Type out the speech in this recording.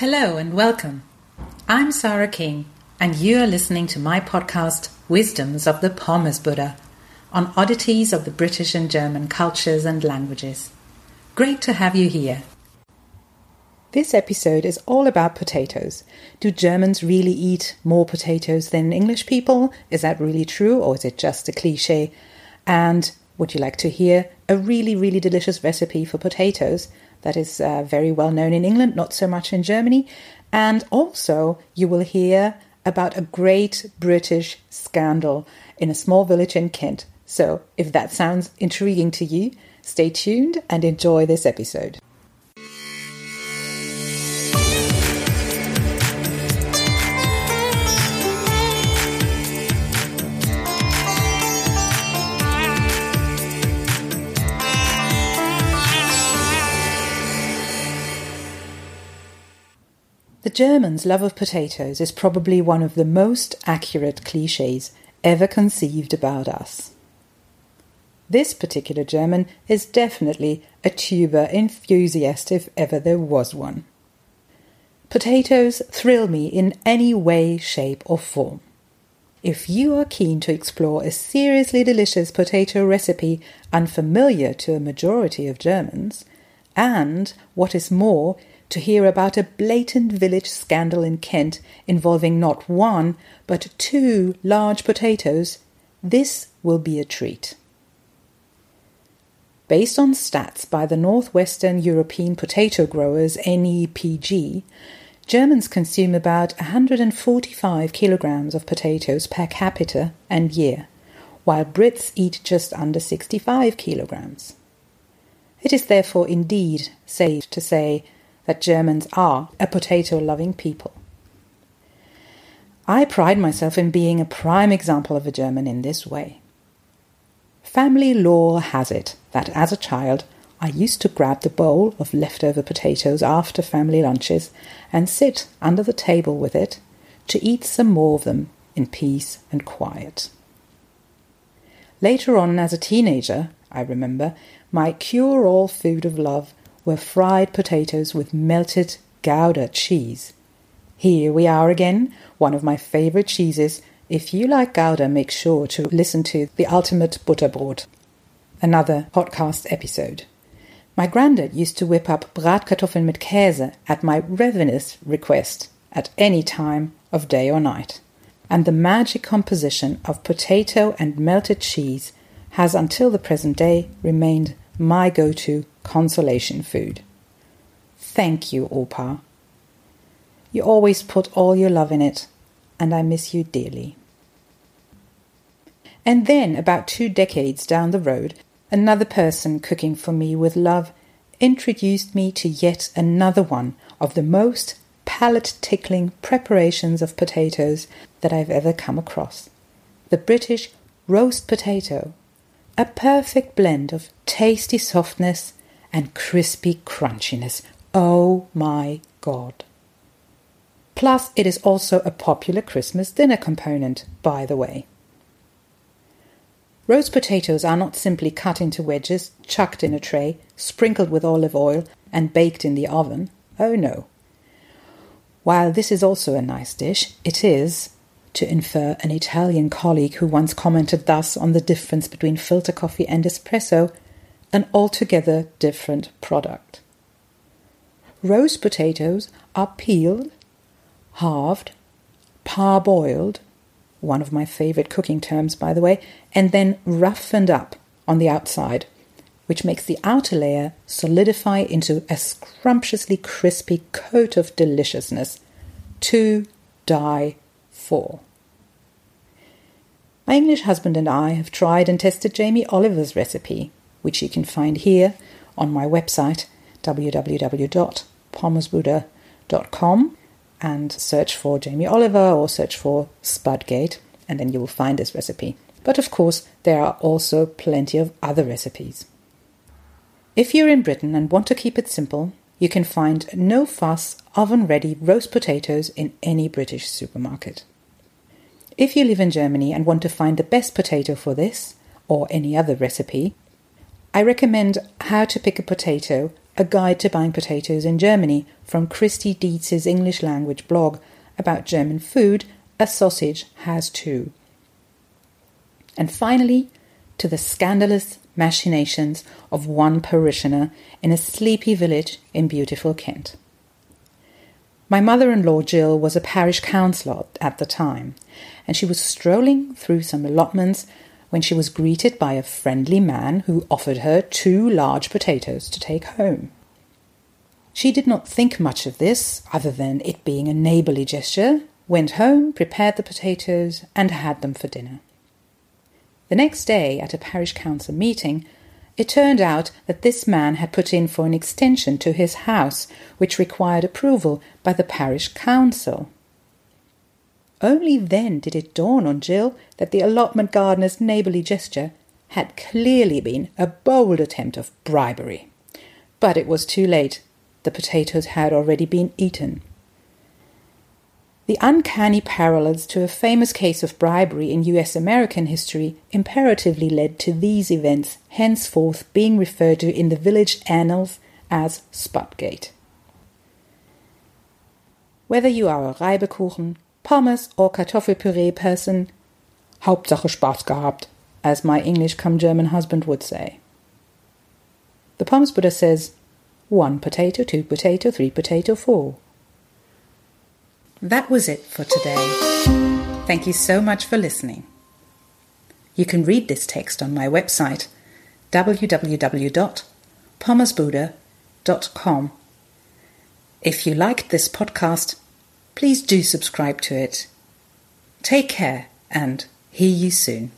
Hello and welcome. I'm Sarah King, and you are listening to my podcast, Wisdoms of the Pommes Buddha, on oddities of the British and German cultures and languages. Great to have you here. This episode is all about potatoes. Do Germans really eat more potatoes than English people? Is that really true, or is it just a cliche? And would you like to hear a really, really delicious recipe for potatoes that is uh, very well known in England, not so much in Germany. And also, you will hear about a great British scandal in a small village in Kent. So, if that sounds intriguing to you, stay tuned and enjoy this episode. The Germans' love of potatoes is probably one of the most accurate cliches ever conceived about us. This particular German is definitely a tuber enthusiast if ever there was one. Potatoes thrill me in any way, shape, or form. If you are keen to explore a seriously delicious potato recipe unfamiliar to a majority of Germans, and, what is more, to hear about a blatant village scandal in Kent involving not one, but two large potatoes, this will be a treat. Based on stats by the Northwestern European Potato Growers NEPG, Germans consume about 145 kilograms of potatoes per capita and year, while Brits eat just under 65 kilograms. It is therefore indeed safe to say that Germans are a potato loving people. I pride myself in being a prime example of a German in this way. Family lore has it that as a child I used to grab the bowl of leftover potatoes after family lunches and sit under the table with it to eat some more of them in peace and quiet. Later on, as a teenager, I remember, my cure all food of love were fried potatoes with melted Gouda cheese. Here we are again, one of my favorite cheeses. If you like Gouda, make sure to listen to The Ultimate Butterbrot, another podcast episode. My granddad used to whip up Bratkartoffeln mit Käse at my ravenous request at any time of day or night. And the magic composition of potato and melted cheese has until the present day remained my go to consolation food. Thank you, Opa. You always put all your love in it, and I miss you dearly. And then, about two decades down the road, another person cooking for me with love introduced me to yet another one of the most palate tickling preparations of potatoes that I've ever come across the British roast potato, a perfect blend of tasty softness and crispy crunchiness. Oh my god. Plus, it is also a popular Christmas dinner component, by the way. Roast potatoes are not simply cut into wedges, chucked in a tray, sprinkled with olive oil, and baked in the oven. Oh no. While this is also a nice dish, it is, to infer an Italian colleague who once commented thus on the difference between filter coffee and espresso, an altogether different product. Roast potatoes are peeled, halved, parboiled, one of my favorite cooking terms, by the way, and then roughened up on the outside, which makes the outer layer solidify into a scrumptiously crispy coat of deliciousness to die for. My English husband and I have tried and tested Jamie Oliver's recipe, which you can find here on my website www.pommesbuddha.com and search for Jamie Oliver or search for Spudgate, and then you will find this recipe. But of course, there are also plenty of other recipes. If you're in Britain and want to keep it simple, you can find no fuss oven ready roast potatoes in any British supermarket. If you live in Germany and want to find the best potato for this, or any other recipe, I recommend How to Pick a Potato, A Guide to Buying Potatoes in Germany from Christie Dietz's English language blog about German food, A Sausage Has Two. And finally, to the scandalous machinations of one parishioner in a sleepy village in beautiful Kent. My mother in law Jill was a parish councillor at the time, and she was strolling through some allotments when she was greeted by a friendly man who offered her two large potatoes to take home. She did not think much of this, other than it being a neighbourly gesture, went home, prepared the potatoes, and had them for dinner. The next day, at a parish council meeting, it turned out that this man had put in for an extension to his house, which required approval by the parish council. Only then did it dawn on Jill that the allotment gardener's neighbourly gesture had clearly been a bold attempt of bribery. But it was too late. The potatoes had already been eaten. The uncanny parallels to a famous case of bribery in US American history imperatively led to these events henceforth being referred to in the village annals as Spudgate. Whether you are a Reibekuchen, Pommes or Kartoffelpüree person, Hauptsache Spaß gehabt, as my English come German husband would say. The Pommes Buddha says, one potato, two potato, three potato, four. That was it for today. Thank you so much for listening. You can read this text on my website www.pommesbuddha.com. If you liked this podcast, please do subscribe to it. Take care and hear you soon.